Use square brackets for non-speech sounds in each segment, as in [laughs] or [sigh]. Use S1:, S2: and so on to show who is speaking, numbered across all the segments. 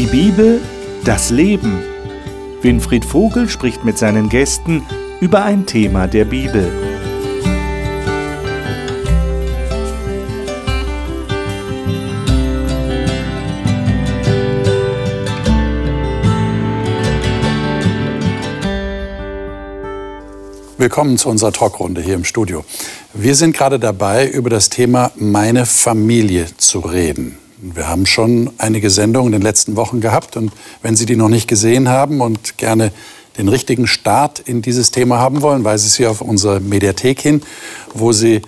S1: Die Bibel, das Leben. Winfried Vogel spricht mit seinen Gästen über ein Thema der Bibel.
S2: Willkommen zu unserer Talkrunde hier im Studio. Wir sind gerade dabei, über das Thema meine Familie zu reden. Wir haben schon einige Sendungen in den letzten Wochen gehabt und wenn Sie die noch nicht gesehen haben und gerne den richtigen Start in dieses Thema haben wollen, weise ich Sie auf unsere Mediathek hin, wo Sie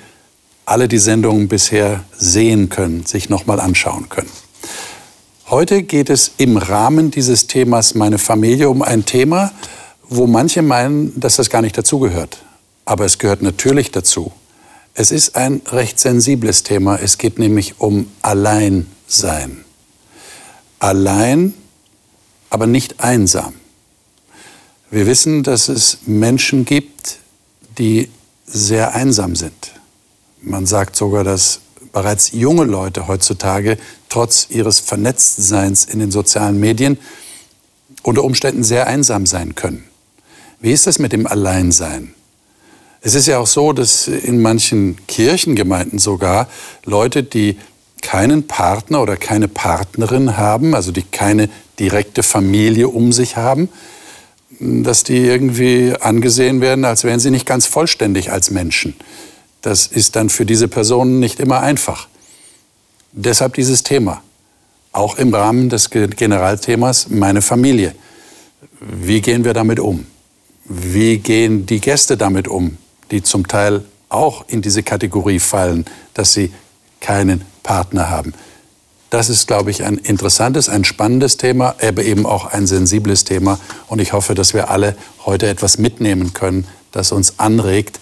S2: alle die Sendungen bisher sehen können, sich nochmal anschauen können. Heute geht es im Rahmen dieses Themas Meine Familie um ein Thema, wo manche meinen, dass das gar nicht dazugehört. Aber es gehört natürlich dazu. Es ist ein recht sensibles Thema. Es geht nämlich um Alleinsein. Allein, aber nicht einsam. Wir wissen, dass es Menschen gibt, die sehr einsam sind. Man sagt sogar, dass bereits junge Leute heutzutage trotz ihres Vernetztseins in den sozialen Medien unter Umständen sehr einsam sein können. Wie ist das mit dem Alleinsein? Es ist ja auch so, dass in manchen Kirchengemeinden sogar Leute, die keinen Partner oder keine Partnerin haben, also die keine direkte Familie um sich haben, dass die irgendwie angesehen werden, als wären sie nicht ganz vollständig als Menschen. Das ist dann für diese Personen nicht immer einfach. Deshalb dieses Thema, auch im Rahmen des Generalthemas meine Familie. Wie gehen wir damit um? Wie gehen die Gäste damit um, die zum Teil auch in diese Kategorie fallen, dass sie keinen Partner haben? Das ist, glaube ich, ein interessantes, ein spannendes Thema, aber eben auch ein sensibles Thema. Und ich hoffe, dass wir alle heute etwas mitnehmen können, das uns anregt,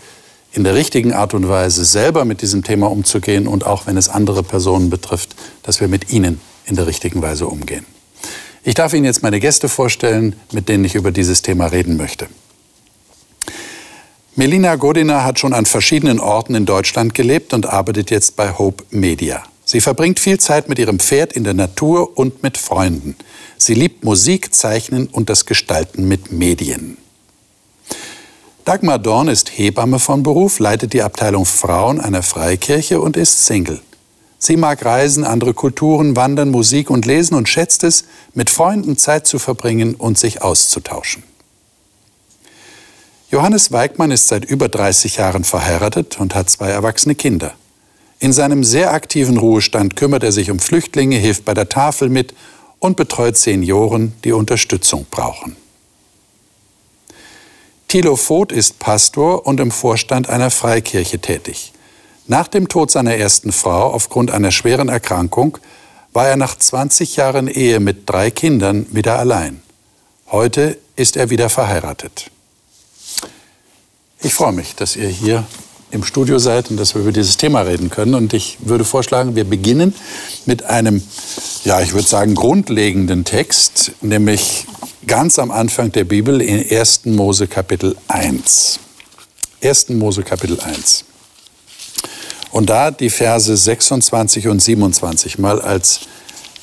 S2: in der richtigen Art und Weise selber mit diesem Thema umzugehen und auch wenn es andere Personen betrifft, dass wir mit ihnen in der richtigen Weise umgehen. Ich darf Ihnen jetzt meine Gäste vorstellen, mit denen ich über dieses Thema reden möchte. Melina Godina hat schon an verschiedenen Orten in Deutschland gelebt und arbeitet jetzt bei Hope Media. Sie verbringt viel Zeit mit ihrem Pferd in der Natur und mit Freunden. Sie liebt Musik, Zeichnen und das Gestalten mit Medien. Dagmar Dorn ist Hebamme von Beruf, leitet die Abteilung Frauen einer Freikirche und ist Single. Sie mag reisen, andere Kulturen, wandern, Musik und lesen und schätzt es, mit Freunden Zeit zu verbringen und sich auszutauschen. Johannes Weigmann ist seit über 30 Jahren verheiratet und hat zwei erwachsene Kinder. In seinem sehr aktiven Ruhestand kümmert er sich um Flüchtlinge, hilft bei der Tafel mit und betreut Senioren, die Unterstützung brauchen. Thilo Voth ist Pastor und im Vorstand einer Freikirche tätig. Nach dem Tod seiner ersten Frau aufgrund einer schweren Erkrankung war er nach 20 Jahren Ehe mit drei Kindern wieder allein. Heute ist er wieder verheiratet. Ich freue mich, dass ihr hier im Studio seid und dass wir über dieses Thema reden können. Und ich würde vorschlagen, wir beginnen mit einem, ja, ich würde sagen, grundlegenden Text, nämlich ganz am Anfang der Bibel in 1. Mose Kapitel 1. 1. Mose Kapitel 1. Und da die Verse 26 und 27 mal als,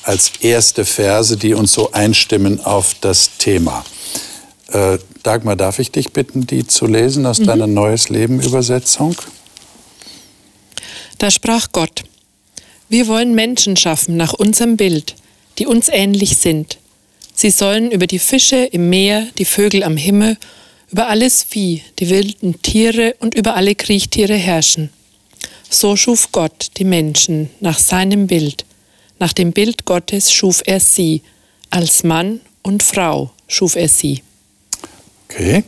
S2: als erste Verse, die uns so einstimmen auf das Thema. Äh, Dagmar, darf ich dich bitten, die zu lesen aus mhm. deiner Neues Leben Übersetzung?
S3: Da sprach Gott, wir wollen Menschen schaffen nach unserem Bild, die uns ähnlich sind. Sie sollen über die Fische im Meer, die Vögel am Himmel, über alles Vieh, die wilden Tiere und über alle Kriechtiere herrschen. So schuf Gott die Menschen nach seinem Bild. Nach dem Bild Gottes schuf er sie, als Mann und Frau schuf er sie.
S2: Okay,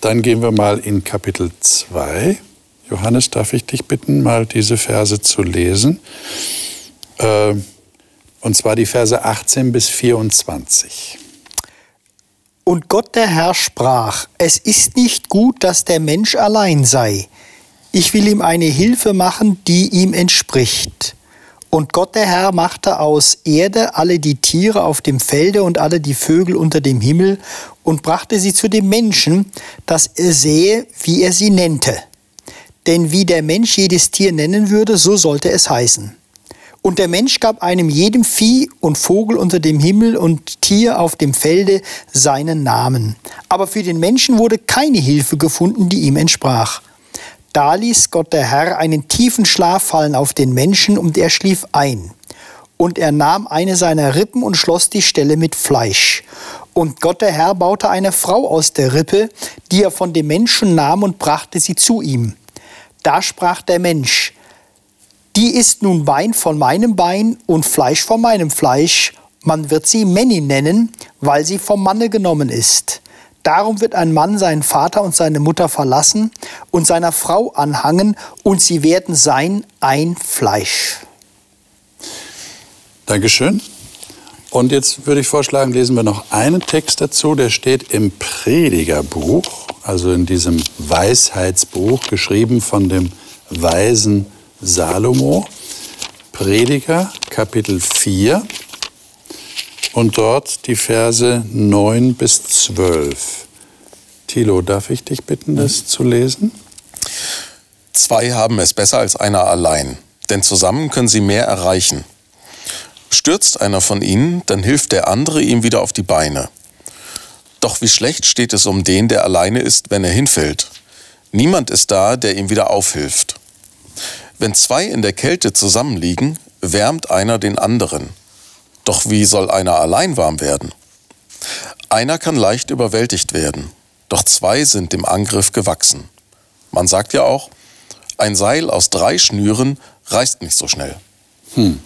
S2: dann gehen wir mal in Kapitel 2. Johannes, darf ich dich bitten, mal diese Verse zu lesen? Äh, und zwar die Verse 18 bis 24.
S4: Und Gott der Herr sprach, es ist nicht gut, dass der Mensch allein sei. Ich will ihm eine Hilfe machen, die ihm entspricht. Und Gott der Herr machte aus Erde alle die Tiere auf dem Felde und alle die Vögel unter dem Himmel und brachte sie zu dem Menschen, dass er sehe, wie er sie nennte. Denn wie der Mensch jedes Tier nennen würde, so sollte es heißen. Und der Mensch gab einem jedem Vieh und Vogel unter dem Himmel und Tier auf dem Felde seinen Namen. Aber für den Menschen wurde keine Hilfe gefunden, die ihm entsprach. Da ließ Gott der Herr einen tiefen Schlaf fallen auf den Menschen und er schlief ein. Und er nahm eine seiner Rippen und schloss die Stelle mit Fleisch. Und Gott der Herr baute eine Frau aus der Rippe, die er von dem Menschen nahm und brachte sie zu ihm. Da sprach der Mensch, die ist nun Bein von meinem Bein und Fleisch von meinem Fleisch. Man wird sie Männi nennen, weil sie vom Manne genommen ist. Darum wird ein Mann seinen Vater und seine Mutter verlassen und seiner Frau anhangen, und sie werden sein ein Fleisch.
S2: Dankeschön. Und jetzt würde ich vorschlagen, lesen wir noch einen Text dazu, der steht im Predigerbuch, also in diesem Weisheitsbuch, geschrieben von dem weisen Salomo, Prediger, Kapitel 4 und dort die Verse 9 bis 12. Thilo, darf ich dich bitten, das zu lesen?
S5: Zwei haben es besser als einer allein, denn zusammen können sie mehr erreichen. Stürzt einer von ihnen, dann hilft der andere ihm wieder auf die Beine. Doch wie schlecht steht es um den, der alleine ist, wenn er hinfällt. Niemand ist da, der ihm wieder aufhilft. Wenn zwei in der Kälte zusammenliegen, wärmt einer den anderen. Doch wie soll einer allein warm werden? Einer kann leicht überwältigt werden, doch zwei sind dem Angriff gewachsen. Man sagt ja auch, ein Seil aus drei Schnüren reißt nicht so schnell. Hm.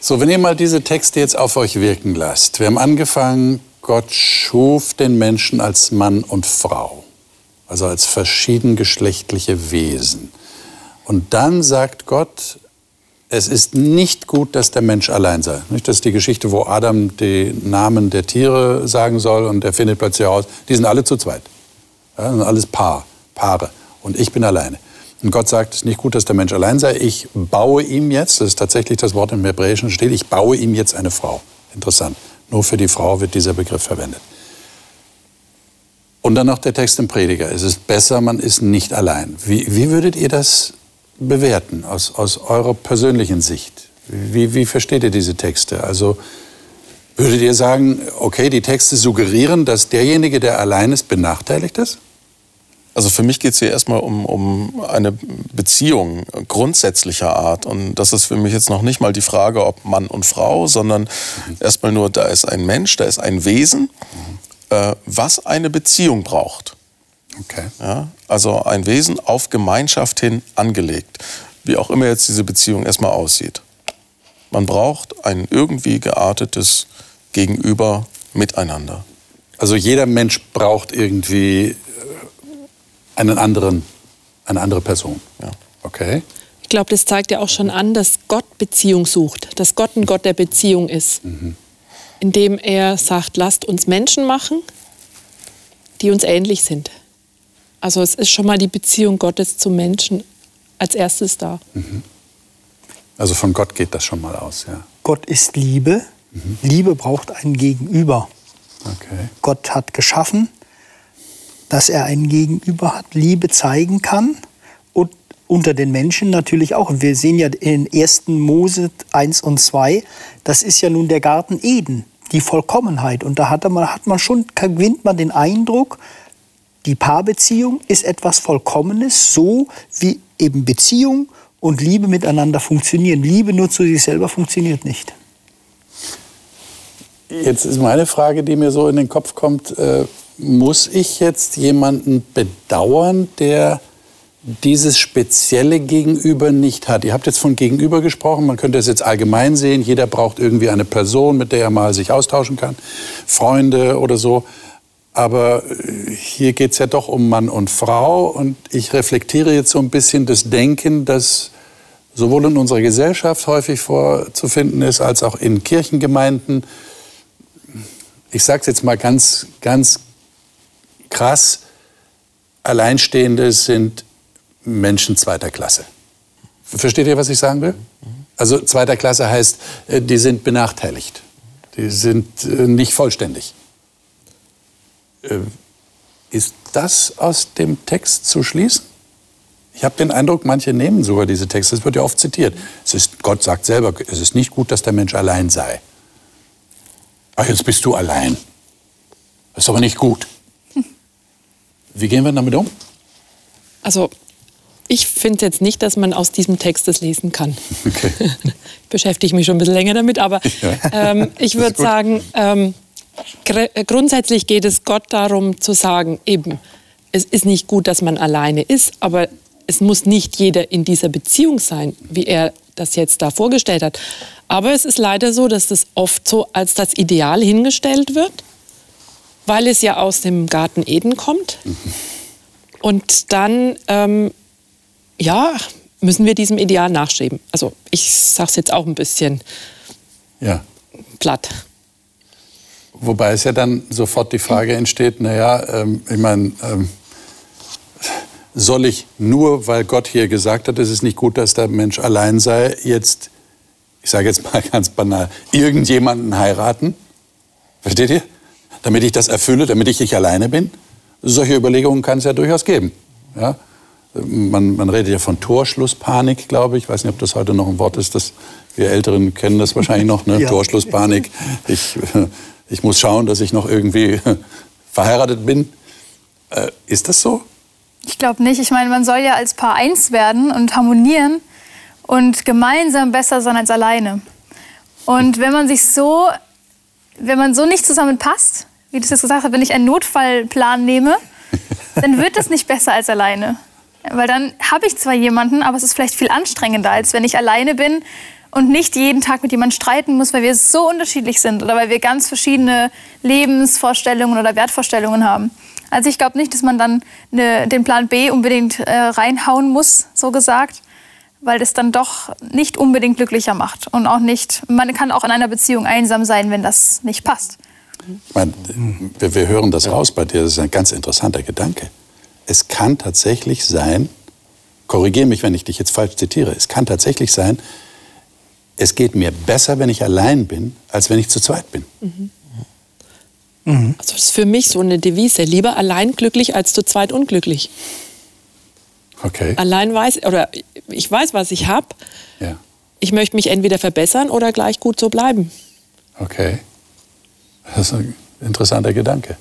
S2: So, wenn ihr mal diese Texte jetzt auf euch wirken lasst. Wir haben angefangen, Gott schuf den Menschen als Mann und Frau, also als verschiedengeschlechtliche Wesen. Und dann sagt Gott, es ist nicht gut, dass der Mensch allein sei. Das ist die Geschichte, wo Adam die Namen der Tiere sagen soll und er findet plötzlich heraus, die sind alle zu zweit. Ja, sind alles Paar, Paare. Und ich bin alleine. Und Gott sagt, es ist nicht gut, dass der Mensch allein sei. Ich baue ihm jetzt, das ist tatsächlich das Wort im Hebräischen steht, ich baue ihm jetzt eine Frau. Interessant. Nur für die Frau wird dieser Begriff verwendet. Und dann noch der Text im Prediger. Es ist besser, man ist nicht allein. Wie, wie würdet ihr das bewerten aus, aus eurer persönlichen Sicht? Wie, wie versteht ihr diese Texte? Also würdet ihr sagen, okay, die Texte suggerieren, dass derjenige, der allein ist, benachteiligt ist?
S5: Also für mich geht es hier erstmal um, um eine Beziehung grundsätzlicher Art. Und das ist für mich jetzt noch nicht mal die Frage, ob Mann und Frau, sondern mhm. erstmal nur, da ist ein Mensch, da ist ein Wesen, mhm. äh, was eine Beziehung braucht. Okay. Ja, also ein Wesen auf Gemeinschaft hin angelegt, wie auch immer jetzt diese Beziehung erstmal aussieht. Man braucht ein irgendwie geartetes Gegenüber miteinander.
S2: Also jeder Mensch braucht irgendwie äh, einen anderen, eine andere Person. Ja. Okay.
S3: Ich glaube, das zeigt ja auch schon an, dass Gott Beziehung sucht, dass Gott ein Gott der Beziehung ist. Mhm. Indem er sagt, lasst uns Menschen machen, die uns ähnlich sind. Also es ist schon mal die Beziehung Gottes zum Menschen als erstes da. Mhm.
S2: Also von Gott geht das schon mal aus, ja.
S4: Gott ist Liebe. Mhm. Liebe braucht ein Gegenüber. Okay. Gott hat geschaffen, dass er ein Gegenüber hat, Liebe zeigen kann und unter den Menschen natürlich auch. Wir sehen ja in 1. Mose 1 und 2, das ist ja nun der Garten Eden, die Vollkommenheit. Und da hat man, hat man schon, gewinnt man den Eindruck, die Paarbeziehung ist etwas Vollkommenes, so wie eben Beziehung und Liebe miteinander funktionieren. Liebe nur zu sich selber funktioniert nicht.
S2: Jetzt ist meine Frage, die mir so in den Kopf kommt, äh, muss ich jetzt jemanden bedauern, der dieses spezielle Gegenüber nicht hat. Ihr habt jetzt von Gegenüber gesprochen, man könnte es jetzt allgemein sehen, jeder braucht irgendwie eine Person, mit der er mal sich austauschen kann, Freunde oder so. Aber äh, hier geht es ja doch um Mann und Frau. Und ich reflektiere jetzt so ein bisschen das Denken, das sowohl in unserer Gesellschaft häufig vorzufinden ist, als auch in Kirchengemeinden. Ich sage es jetzt mal ganz, ganz krass. Alleinstehende sind Menschen zweiter Klasse. Versteht ihr, was ich sagen will? Also zweiter Klasse heißt, äh, die sind benachteiligt. Die sind äh, nicht vollständig. Äh, ist das aus dem Text zu schließen? Ich habe den Eindruck, manche nehmen sogar diese Texte. Das wird ja oft zitiert. Es ist, Gott sagt selber, es ist nicht gut, dass der Mensch allein sei. Ach, jetzt bist du allein. Das ist aber nicht gut. Wie gehen wir damit um?
S3: Also, ich finde jetzt nicht, dass man aus diesem Text das lesen kann. Okay. [laughs] ich beschäftige mich schon ein bisschen länger damit, aber [laughs] ähm, ich würde sagen, ähm, grundsätzlich geht es Gott darum zu sagen, eben, es ist nicht gut, dass man alleine ist, aber es muss nicht jeder in dieser Beziehung sein, wie er das jetzt da vorgestellt hat. Aber es ist leider so, dass das oft so als das Ideal hingestellt wird, weil es ja aus dem Garten Eden kommt. Mhm. Und dann, ähm, ja, müssen wir diesem Ideal nachstreben. Also ich sage es jetzt auch ein bisschen ja. platt.
S2: Wobei es ja dann sofort die Frage entsteht, naja, ähm, ich meine, ähm, soll ich nur, weil Gott hier gesagt hat, es ist nicht gut, dass der Mensch allein sei, jetzt, ich sage jetzt mal [laughs] ganz banal, irgendjemanden heiraten? Versteht ihr? Damit ich das erfülle, damit ich nicht alleine bin? Solche Überlegungen kann es ja durchaus geben. Ja? Man, man, redet ja von Torschlusspanik, glaube ich. Ich weiß nicht, ob das heute noch ein Wort ist. Das, wir Älteren kennen das wahrscheinlich noch. Ne? Ja. Torschlusspanik. [laughs] Ich, ich muss schauen, dass ich noch irgendwie [laughs] verheiratet bin. Äh, ist das so?
S6: Ich glaube nicht. Ich meine, man soll ja als Paar eins werden und harmonieren und gemeinsam besser sein als alleine. Und wenn man sich so, wenn man so nicht zusammenpasst, wie du es jetzt gesagt hast, wenn ich einen Notfallplan nehme, [laughs] dann wird das nicht besser als alleine. Weil dann habe ich zwar jemanden, aber es ist vielleicht viel anstrengender, als wenn ich alleine bin und nicht jeden Tag mit jemandem streiten muss, weil wir so unterschiedlich sind oder weil wir ganz verschiedene Lebensvorstellungen oder Wertvorstellungen haben. Also ich glaube nicht, dass man dann eine, den Plan B unbedingt äh, reinhauen muss, so gesagt, weil das dann doch nicht unbedingt glücklicher macht und auch nicht. Man kann auch in einer Beziehung einsam sein, wenn das nicht passt.
S2: Meine, wir, wir hören das raus bei dir. Das ist ein ganz interessanter Gedanke. Es kann tatsächlich sein, korrigiere mich, wenn ich dich jetzt falsch zitiere, es kann tatsächlich sein, es geht mir besser, wenn ich allein bin, als wenn ich zu zweit bin. Mhm.
S3: Mhm. Also das ist für mich so eine Devise. Lieber allein glücklich als zu zweit unglücklich.
S2: Okay.
S3: Allein weiß, oder ich weiß, was ich habe. Ja. Ich möchte mich entweder verbessern oder gleich gut so bleiben.
S2: Okay. Das ist ein interessanter Gedanke.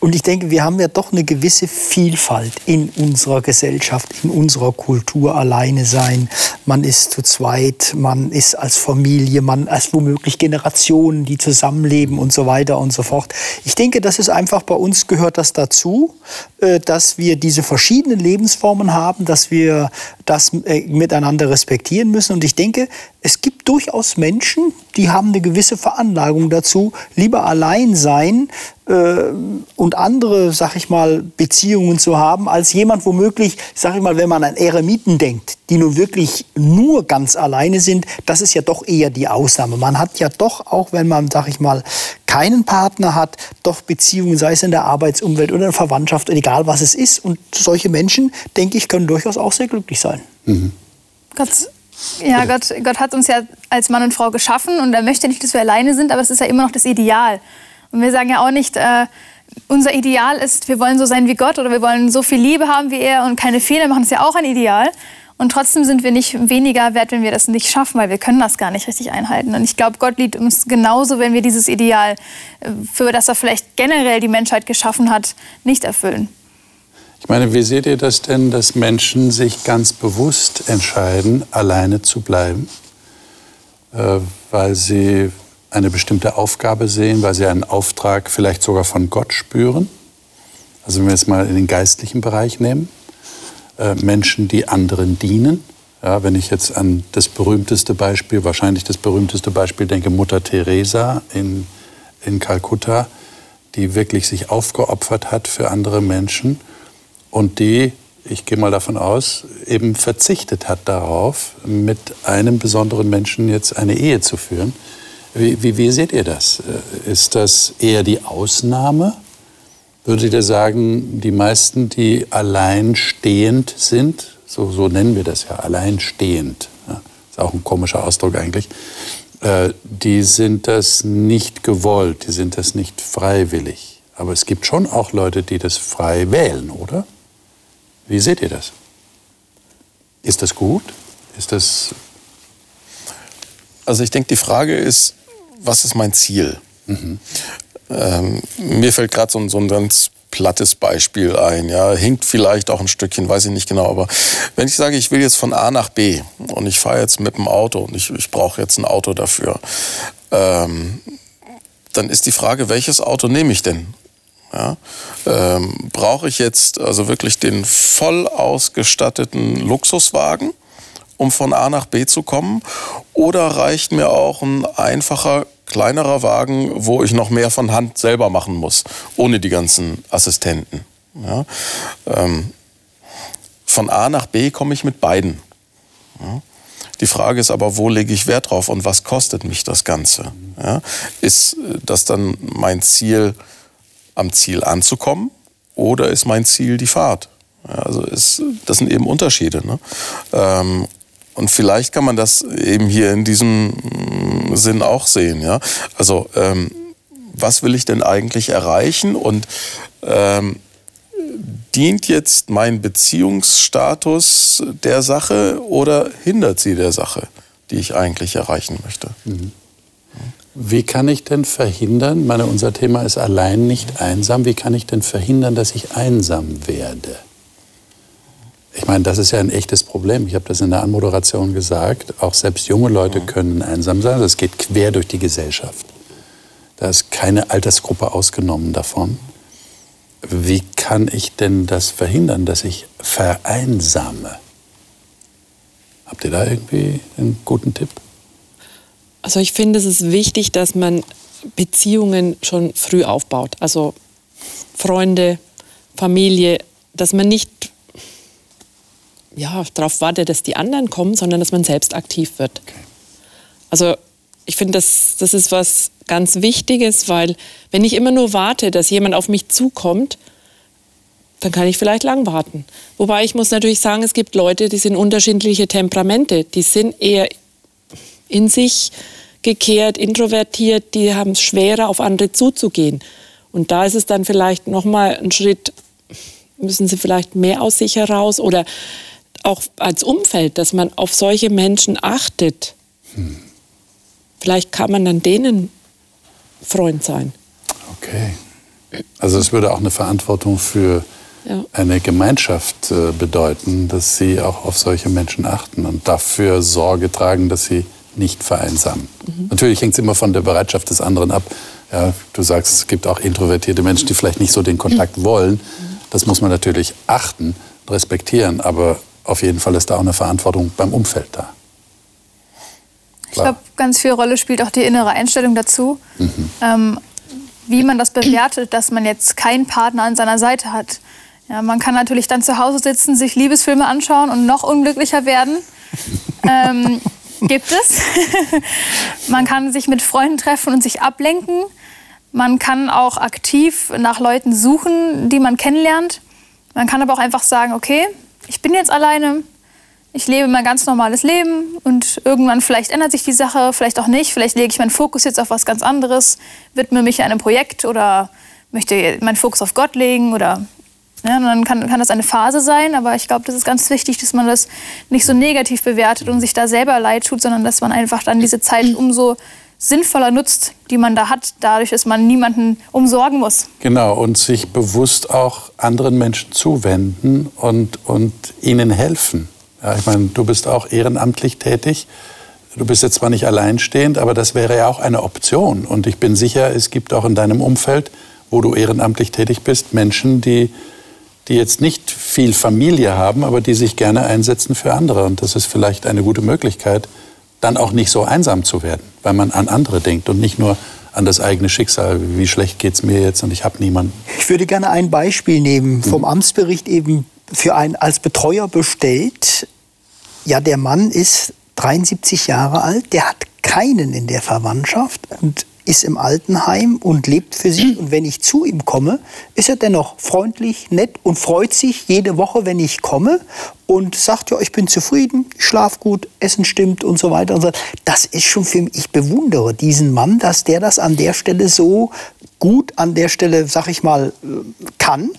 S4: Und ich denke, wir haben ja doch eine gewisse Vielfalt in unserer Gesellschaft, in unserer Kultur. Alleine sein, man ist zu zweit, man ist als Familie, man als womöglich Generationen, die zusammenleben und so weiter und so fort. Ich denke, das ist einfach bei uns gehört das dazu, äh, dass wir diese verschiedenen Lebensformen haben, dass wir das äh, miteinander respektieren müssen. Und ich denke, es gibt durchaus Menschen, die haben eine gewisse Veranlagung dazu, lieber allein sein und andere, sag ich mal, Beziehungen zu haben, als jemand womöglich, sag ich mal, wenn man an Eremiten denkt, die nun wirklich nur ganz alleine sind, das ist ja doch eher die Ausnahme. Man hat ja doch, auch wenn man, sag ich mal, keinen Partner hat, doch Beziehungen, sei es in der Arbeitsumwelt oder in der Verwandtschaft, egal was es ist. Und solche Menschen, denke ich, können durchaus auch sehr glücklich sein. Mhm.
S6: Ganz ja, Gott, Gott hat uns ja als Mann und Frau geschaffen und er möchte nicht, dass wir alleine sind, aber es ist ja immer noch das Ideal. Und wir sagen ja auch nicht, äh, unser Ideal ist, wir wollen so sein wie Gott oder wir wollen so viel Liebe haben wie er und keine Fehler machen, das ist ja auch ein Ideal. Und trotzdem sind wir nicht weniger wert, wenn wir das nicht schaffen, weil wir können das gar nicht richtig einhalten. Und ich glaube, Gott liebt uns genauso, wenn wir dieses Ideal, äh, für das er vielleicht generell die Menschheit geschaffen hat, nicht erfüllen.
S2: Ich meine, wie seht ihr das denn, dass Menschen sich ganz bewusst entscheiden, alleine zu bleiben, äh, weil sie eine bestimmte Aufgabe sehen, weil sie einen Auftrag vielleicht sogar von Gott spüren? Also wenn wir jetzt mal in den geistlichen Bereich nehmen, äh, Menschen, die anderen dienen. Ja, wenn ich jetzt an das berühmteste Beispiel, wahrscheinlich das berühmteste Beispiel denke, Mutter Teresa in, in Kalkutta, die wirklich sich aufgeopfert hat für andere Menschen und die, ich gehe mal davon aus, eben verzichtet hat darauf, mit einem besonderen Menschen jetzt eine Ehe zu führen. Wie, wie, wie seht ihr das? Äh, ist das eher die Ausnahme? Würdet ihr sagen, die meisten, die alleinstehend sind, so, so nennen wir das ja, alleinstehend, ja, ist auch ein komischer Ausdruck eigentlich, äh, die sind das nicht gewollt, die sind das nicht freiwillig. Aber es gibt schon auch Leute, die das frei wählen, oder? Wie seht ihr das? Ist das gut? Ist das
S5: Also ich denke, die Frage ist, was ist mein Ziel? Ähm, mir fällt gerade so, ein- so ein ganz plattes Beispiel ein. Ja, hinkt vielleicht auch ein Stückchen, weiß ich nicht genau. Aber wenn ich sage, ich will jetzt von A nach B und ich fahre jetzt mit dem Auto und ich, ich brauche jetzt ein Auto dafür, ähm, dann ist die Frage, welches Auto nehme ich denn? Ja? Ähm, brauche ich jetzt also wirklich den voll ausgestatteten Luxuswagen? Um von A nach B zu kommen? Oder reicht mir auch ein einfacher, kleinerer Wagen, wo ich noch mehr von Hand selber machen muss, ohne die ganzen Assistenten? Ja? Ähm, von A nach B komme ich mit beiden. Ja? Die Frage ist aber, wo lege ich Wert drauf und was kostet mich das Ganze? Ja? Ist das dann mein Ziel, am Ziel anzukommen? Oder ist mein Ziel die Fahrt? Also ist, das sind eben Unterschiede. Ne? Ähm, und vielleicht kann man das eben hier in diesem mm, Sinn auch sehen. Ja? Also ähm, was will ich denn eigentlich erreichen und ähm, dient jetzt mein Beziehungsstatus der Sache oder hindert sie der Sache, die ich eigentlich erreichen möchte?
S2: Wie kann ich denn verhindern, meine, unser Thema ist allein nicht einsam, wie kann ich denn verhindern, dass ich einsam werde? Ich meine, das ist ja ein echtes Problem. Ich habe das in der Anmoderation gesagt. Auch selbst junge Leute können einsam sein. Das geht quer durch die Gesellschaft. Da ist keine Altersgruppe ausgenommen davon. Wie kann ich denn das verhindern, dass ich vereinsame? Habt ihr da irgendwie einen guten Tipp?
S3: Also ich finde, es ist wichtig, dass man Beziehungen schon früh aufbaut. Also Freunde, Familie, dass man nicht ja, darauf wartet, dass die anderen kommen, sondern dass man selbst aktiv wird. Also ich finde, das, das ist was ganz Wichtiges, weil wenn ich immer nur warte, dass jemand auf mich zukommt, dann kann ich vielleicht lang warten. Wobei ich muss natürlich sagen, es gibt Leute, die sind unterschiedliche Temperamente. Die sind eher in sich gekehrt, introvertiert, die haben es schwerer, auf andere zuzugehen. Und da ist es dann vielleicht nochmal ein Schritt, müssen sie vielleicht mehr aus sich heraus oder auch als Umfeld, dass man auf solche Menschen achtet. Vielleicht kann man dann denen Freund sein.
S2: Okay. Also es würde auch eine Verantwortung für
S3: Ja.
S2: eine Gemeinschaft äh, bedeuten, dass sie auch auf solche Menschen achten und dafür Sorge tragen, dass sie nicht vereinsamen. Natürlich hängt es immer von der Bereitschaft des anderen ab. Ja, du sagst, es gibt auch introvertierte Menschen, die vielleicht nicht so den Kontakt [clears throat] wollen. Das muss man natürlich achten, respektieren, aber auf jeden Fall ist da auch eine Verantwortung beim Umfeld da.
S6: Ich glaube, ganz viel Rolle spielt auch die innere Einstellung dazu. Ähm, wie man das bewertet, dass man jetzt keinen Partner an seiner Seite hat. Ja, man kann natürlich dann zu Hause sitzen, sich Liebesfilme anschauen und noch unglücklicher werden. [laughs] ähm, gibt es. [laughs] man kann sich mit Freunden treffen und sich ablenken. Man kann auch aktiv nach Leuten suchen, die man kennenlernt. Man kann aber auch einfach sagen, okay, ich bin jetzt alleine, ich lebe mein ganz normales Leben und irgendwann vielleicht ändert sich die Sache, vielleicht auch nicht. Vielleicht lege ich meinen Fokus jetzt auf was ganz anderes, widme mich einem Projekt oder möchte meinen Fokus auf Gott legen oder ja, dann kann, kann das eine Phase sein, aber ich glaube, das ist ganz wichtig, dass man das nicht so negativ bewertet und sich da selber leid tut, sondern dass man einfach dann diese Zeit umso sinnvoller nutzt, die man da hat, dadurch, dass man niemanden umsorgen muss.
S2: Genau, und sich bewusst auch anderen Menschen zuwenden und, und ihnen helfen. Ja, ich meine, du bist auch ehrenamtlich tätig. Du bist jetzt zwar nicht alleinstehend, aber das wäre ja auch eine Option. Und ich bin sicher, es gibt auch in deinem Umfeld, wo du ehrenamtlich tätig bist, Menschen, die, die jetzt nicht viel Familie haben, aber die sich gerne einsetzen für andere. Und das ist vielleicht eine gute Möglichkeit, dann auch nicht so einsam zu werden, weil man an andere denkt und nicht nur an das eigene Schicksal. Wie schlecht geht es mir jetzt und ich habe niemanden.
S4: Ich würde gerne ein Beispiel nehmen, vom Amtsbericht eben für einen als Betreuer bestellt. Ja, der Mann ist 73 Jahre alt, der hat keinen in der Verwandtschaft und ist im Altenheim und lebt für sich. Und wenn ich zu ihm komme, ist er dennoch freundlich, nett und freut sich jede Woche, wenn ich komme und sagt, ja, ich bin zufrieden, ich schlaf gut, Essen stimmt und so weiter und so. Das ist schon für mich, ich bewundere diesen Mann, dass der das an der Stelle so gut an der Stelle, sag ich mal, äh, kann.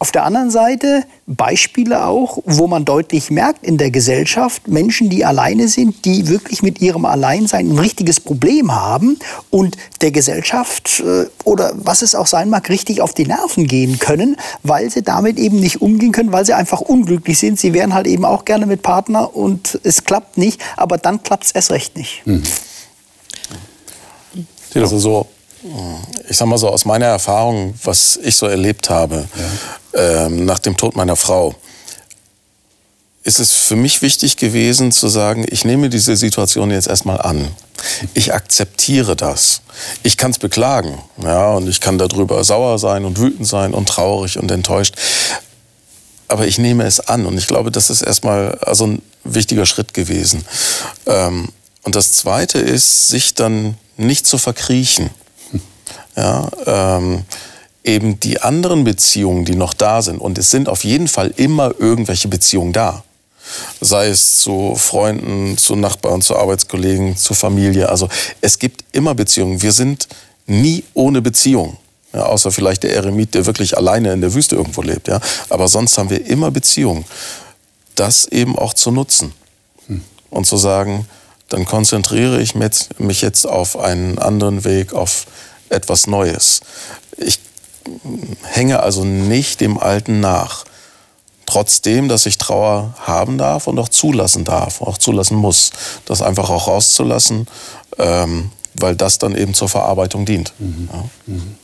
S4: Auf der anderen Seite Beispiele auch, wo man deutlich merkt in der Gesellschaft, Menschen, die alleine sind, die wirklich mit ihrem Alleinsein ein richtiges Problem haben und der Gesellschaft äh, oder was es auch sein mag, richtig auf die Nerven gehen können, weil sie damit eben nicht umgehen können, weil sie einfach unglücklich sind. Sie wären halt eben auch gerne mit Partner und es klappt nicht, aber dann klappt es erst recht nicht. Mhm.
S5: Also so ich sag mal so aus meiner Erfahrung, was ich so erlebt habe ja. ähm, nach dem Tod meiner Frau, ist es für mich wichtig gewesen zu sagen, ich nehme diese Situation jetzt erstmal an. Ich akzeptiere das. Ich kann es beklagen, ja, und ich kann darüber sauer sein und wütend sein und traurig und enttäuscht. Aber ich nehme es an und ich glaube, das ist erstmal also ein wichtiger Schritt gewesen. Ähm, und das Zweite ist, sich dann nicht zu verkriechen ja, ähm, eben die anderen Beziehungen, die noch da sind, und es sind auf jeden Fall immer irgendwelche Beziehungen da. Sei es zu Freunden, zu Nachbarn, zu Arbeitskollegen, zu Familie. Also es gibt immer Beziehungen. Wir sind nie ohne Beziehung. Ja, außer vielleicht der Eremit, der wirklich alleine in der Wüste irgendwo lebt. Ja. Aber sonst haben wir immer Beziehungen. Das eben auch zu nutzen. Hm. Und zu sagen, dann konzentriere ich mich jetzt auf einen anderen Weg, auf etwas Neues. Ich hänge also nicht dem Alten nach. Trotzdem, dass ich Trauer haben darf und auch zulassen darf, auch zulassen muss. Das einfach auch rauszulassen, ähm, weil das dann eben zur Verarbeitung dient. Mhm. Ja. Mhm.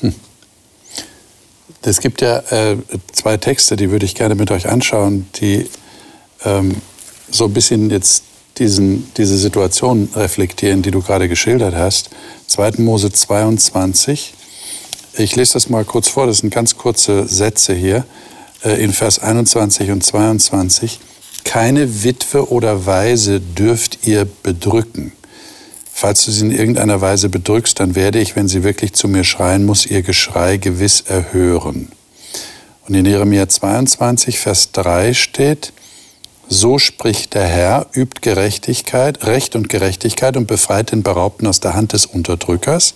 S2: Hm. Es gibt ja äh, zwei Texte, die würde ich gerne mit euch anschauen, die ähm, so ein bisschen jetzt diesen, diese Situation reflektieren, die du gerade geschildert hast. 2. Mose 22. Ich lese das mal kurz vor, das sind ganz kurze Sätze hier äh, in Vers 21 und 22. Keine Witwe oder Weise dürft ihr bedrücken. Falls du sie in irgendeiner Weise bedrückst, dann werde ich, wenn sie wirklich zu mir schreien muss, ihr Geschrei gewiss erhören. Und in Jeremia 22, Vers 3 steht, so spricht der Herr, übt Gerechtigkeit, Recht und Gerechtigkeit und befreit den Beraubten aus der Hand des Unterdrückers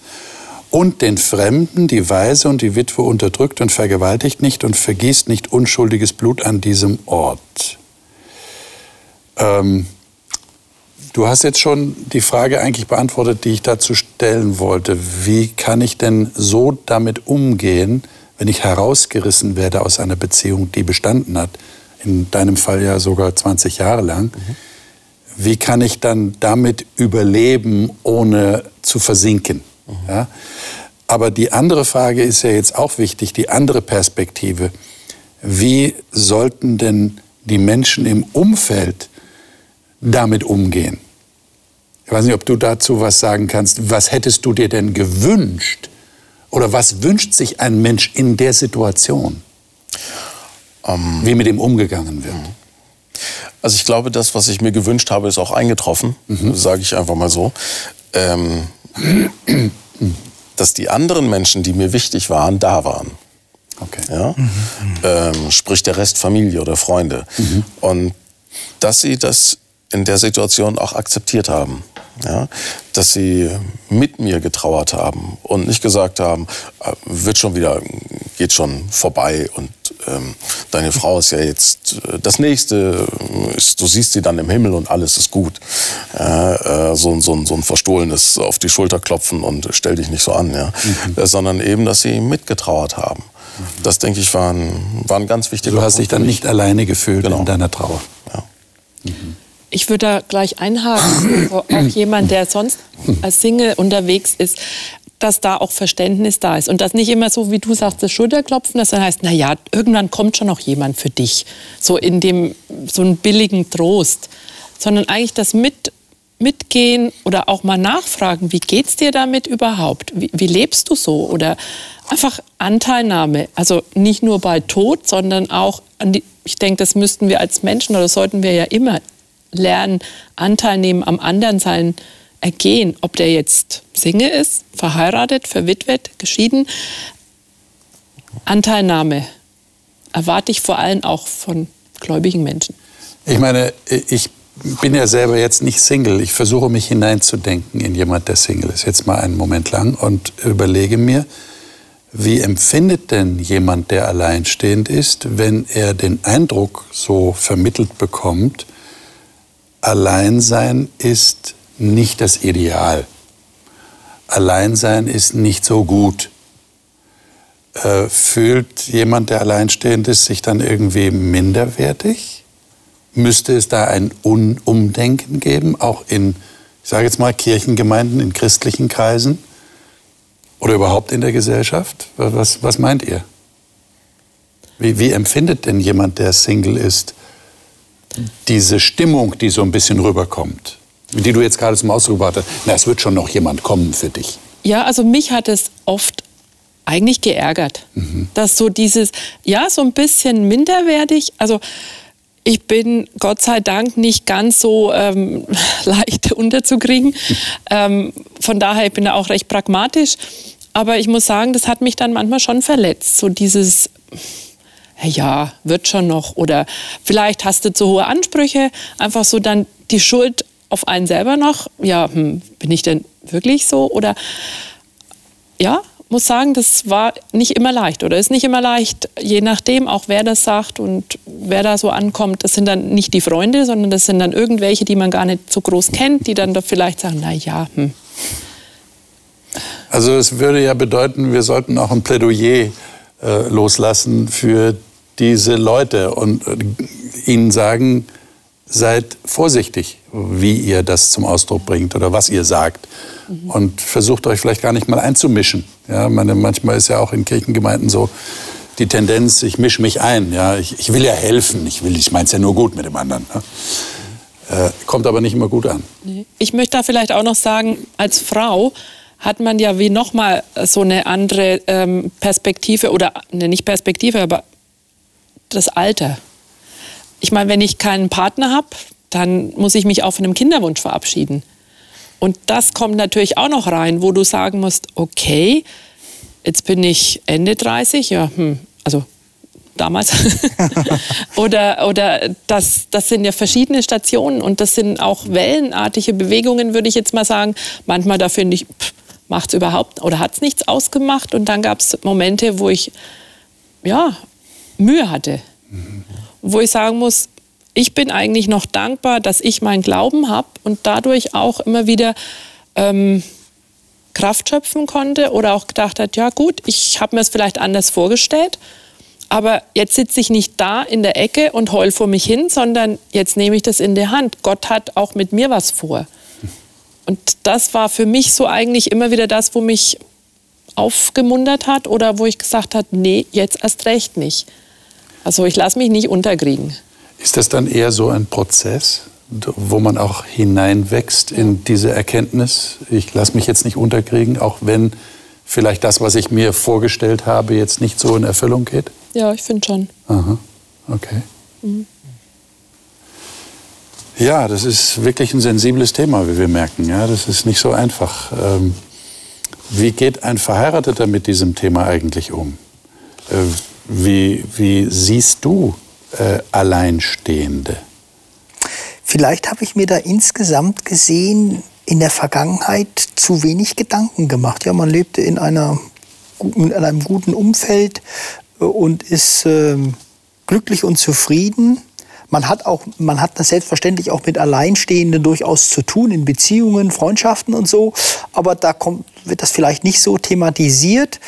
S2: und den Fremden, die Weise und die Witwe unterdrückt und vergewaltigt nicht und vergießt nicht unschuldiges Blut an diesem Ort. Ähm, du hast jetzt schon die Frage eigentlich beantwortet, die ich dazu stellen wollte. Wie kann ich denn so damit umgehen, wenn ich herausgerissen werde aus einer Beziehung, die bestanden hat? In deinem Fall ja sogar 20 Jahre lang. Mhm. Wie kann ich dann damit überleben, ohne zu versinken? Mhm. Ja? Aber die andere Frage ist ja jetzt auch wichtig, die andere Perspektive. Wie sollten denn die Menschen im Umfeld damit umgehen? Ich weiß nicht, ob du dazu was sagen kannst. Was hättest du dir denn gewünscht? Oder was wünscht sich ein Mensch in der Situation? Ähm, Wie mit ihm umgegangen wird.
S5: Also ich glaube, das, was ich mir gewünscht habe, ist auch eingetroffen, mhm. sage ich einfach mal so. Ähm, dass die anderen Menschen, die mir wichtig waren, da waren. Okay. Ja? Mhm. Ähm, sprich der Rest Familie oder Freunde. Mhm. Und dass sie das in der Situation auch akzeptiert haben ja, dass sie mit mir getrauert haben und nicht gesagt haben, äh, wird schon wieder, geht schon vorbei und ähm, deine Frau ist ja jetzt äh, das Nächste, ist, du siehst sie dann im Himmel und alles ist gut. Ja, äh, so, so, so ein verstohlenes auf die Schulter klopfen und stell dich nicht so an, ja. Mhm. Äh, sondern eben, dass sie mitgetrauert haben. Mhm. Das, denke ich, war ein, war ein ganz wichtiger
S2: Du hast dich dann nicht alleine gefühlt genau. in deiner Trauer. Ja.
S3: Mhm. Ich würde da gleich einhaken, [coughs] auch jemand, der sonst als Single unterwegs ist, dass da auch Verständnis da ist und dass nicht immer so, wie du sagst, das Schulterklopfen, das dann heißt, na ja, irgendwann kommt schon noch jemand für dich, so in dem so einen billigen Trost, sondern eigentlich das mit mitgehen oder auch mal nachfragen, wie geht's dir damit überhaupt? Wie, wie lebst du so? Oder einfach Anteilnahme, also nicht nur bei Tod, sondern auch an die, ich denke, das müssten wir als Menschen oder sollten wir ja immer lernen, Anteil nehmen am anderen sein Ergehen, ob der jetzt Single ist, verheiratet, verwitwet, geschieden. Anteilnahme erwarte ich vor allem auch von gläubigen Menschen.
S2: Ich meine, ich bin ja selber jetzt nicht Single. Ich versuche mich hineinzudenken in jemand, der Single ist, jetzt mal einen Moment lang und überlege mir, Wie empfindet denn jemand, der alleinstehend ist, wenn er den Eindruck so vermittelt bekommt, Alleinsein ist nicht das Ideal. Alleinsein ist nicht so gut. Äh, fühlt jemand, der alleinstehend ist, sich dann irgendwie minderwertig? Müsste es da ein Un Umdenken geben, auch in, ich sage jetzt mal, Kirchengemeinden, in christlichen Kreisen oder überhaupt in der Gesellschaft? Was, was meint ihr? Wie, wie empfindet denn jemand, der Single ist, diese Stimmung, die so ein bisschen rüberkommt, die du jetzt gerade zum Ausdruck gebracht hast, na, es wird schon noch jemand kommen für dich.
S3: Ja, also mich hat es oft eigentlich geärgert, mhm. dass so dieses, ja, so ein bisschen minderwertig, also ich bin Gott sei Dank nicht ganz so ähm, [laughs] leicht unterzukriegen. [laughs] Ähm, von daher bin ich auch recht pragmatisch. Aber ich muss sagen, das hat mich dann manchmal schon verletzt. So dieses, ja, wird schon noch. Oder vielleicht hast du zu hohe Ansprüche, einfach so dann die Schuld auf einen selber noch. Ja, hm, bin ich denn wirklich so? Oder ja, muss sagen, das war nicht immer leicht oder ist nicht immer leicht, je nachdem, auch wer das sagt und wer da so ankommt. Das sind dann nicht die Freunde, sondern das sind dann irgendwelche, die man gar nicht so groß kennt, die dann da vielleicht sagen, na ja, hm.
S2: Also es würde ja bedeuten, wir sollten auch ein Plädoyer äh, loslassen für diese Leute und äh, ihnen sagen, seid vorsichtig, wie ihr das zum Ausdruck bringt oder was ihr sagt. Mhm. Und versucht euch vielleicht gar nicht mal einzumischen. Ja, meine, manchmal ist ja auch in Kirchengemeinden so die Tendenz, ich mische mich ein. Ja, ich, ich will ja helfen, ich, ich meine es ja nur gut mit dem anderen. Ja. Äh, kommt aber nicht immer gut an.
S3: Ich möchte da vielleicht auch noch sagen, als Frau hat man ja wie nochmal so eine andere ähm, Perspektive oder ne, nicht Perspektive, aber das Alter. Ich meine, wenn ich keinen Partner habe, dann muss ich mich auch von einem Kinderwunsch verabschieden. Und das kommt natürlich auch noch rein, wo du sagen musst, okay, jetzt bin ich Ende 30, ja, hm, also damals. [laughs] oder oder das, das sind ja verschiedene Stationen und das sind auch wellenartige Bewegungen, würde ich jetzt mal sagen. Manchmal da finde ich, macht es überhaupt oder hat es nichts ausgemacht. Und dann gab es Momente, wo ich ja, Mühe hatte. Mhm. Wo ich sagen muss, ich bin eigentlich noch dankbar, dass ich meinen Glauben habe und dadurch auch immer wieder ähm, Kraft schöpfen konnte oder auch gedacht hat, ja gut, ich habe mir es vielleicht anders vorgestellt, aber jetzt sitze ich nicht da in der Ecke und heul vor mich hin, sondern jetzt nehme ich das in die Hand. Gott hat auch mit mir was vor. Und das war für mich so eigentlich immer wieder das, wo mich aufgemuntert hat oder wo ich gesagt habe, nee, jetzt erst recht nicht. Also ich lasse mich nicht unterkriegen.
S2: Ist das dann eher so ein Prozess, wo man auch hineinwächst in diese Erkenntnis? Ich lasse mich jetzt nicht unterkriegen, auch wenn vielleicht das, was ich mir vorgestellt habe, jetzt nicht so in Erfüllung geht?
S3: Ja, ich finde schon.
S2: Aha, okay. Mhm. Ja, das ist wirklich ein sensibles Thema, wie wir merken. Ja, das ist nicht so einfach. Ähm, wie geht ein Verheirateter mit diesem Thema eigentlich um? Äh, wie, wie siehst du äh, Alleinstehende?
S4: Vielleicht habe ich mir da insgesamt gesehen in der Vergangenheit zu wenig Gedanken gemacht. Ja, man lebte in, einer, in einem guten Umfeld äh, und ist äh, glücklich und zufrieden. Man hat auch, man hat das selbstverständlich auch mit Alleinstehenden durchaus zu tun in Beziehungen, Freundschaften und so. Aber da kommt, wird das vielleicht nicht so thematisiert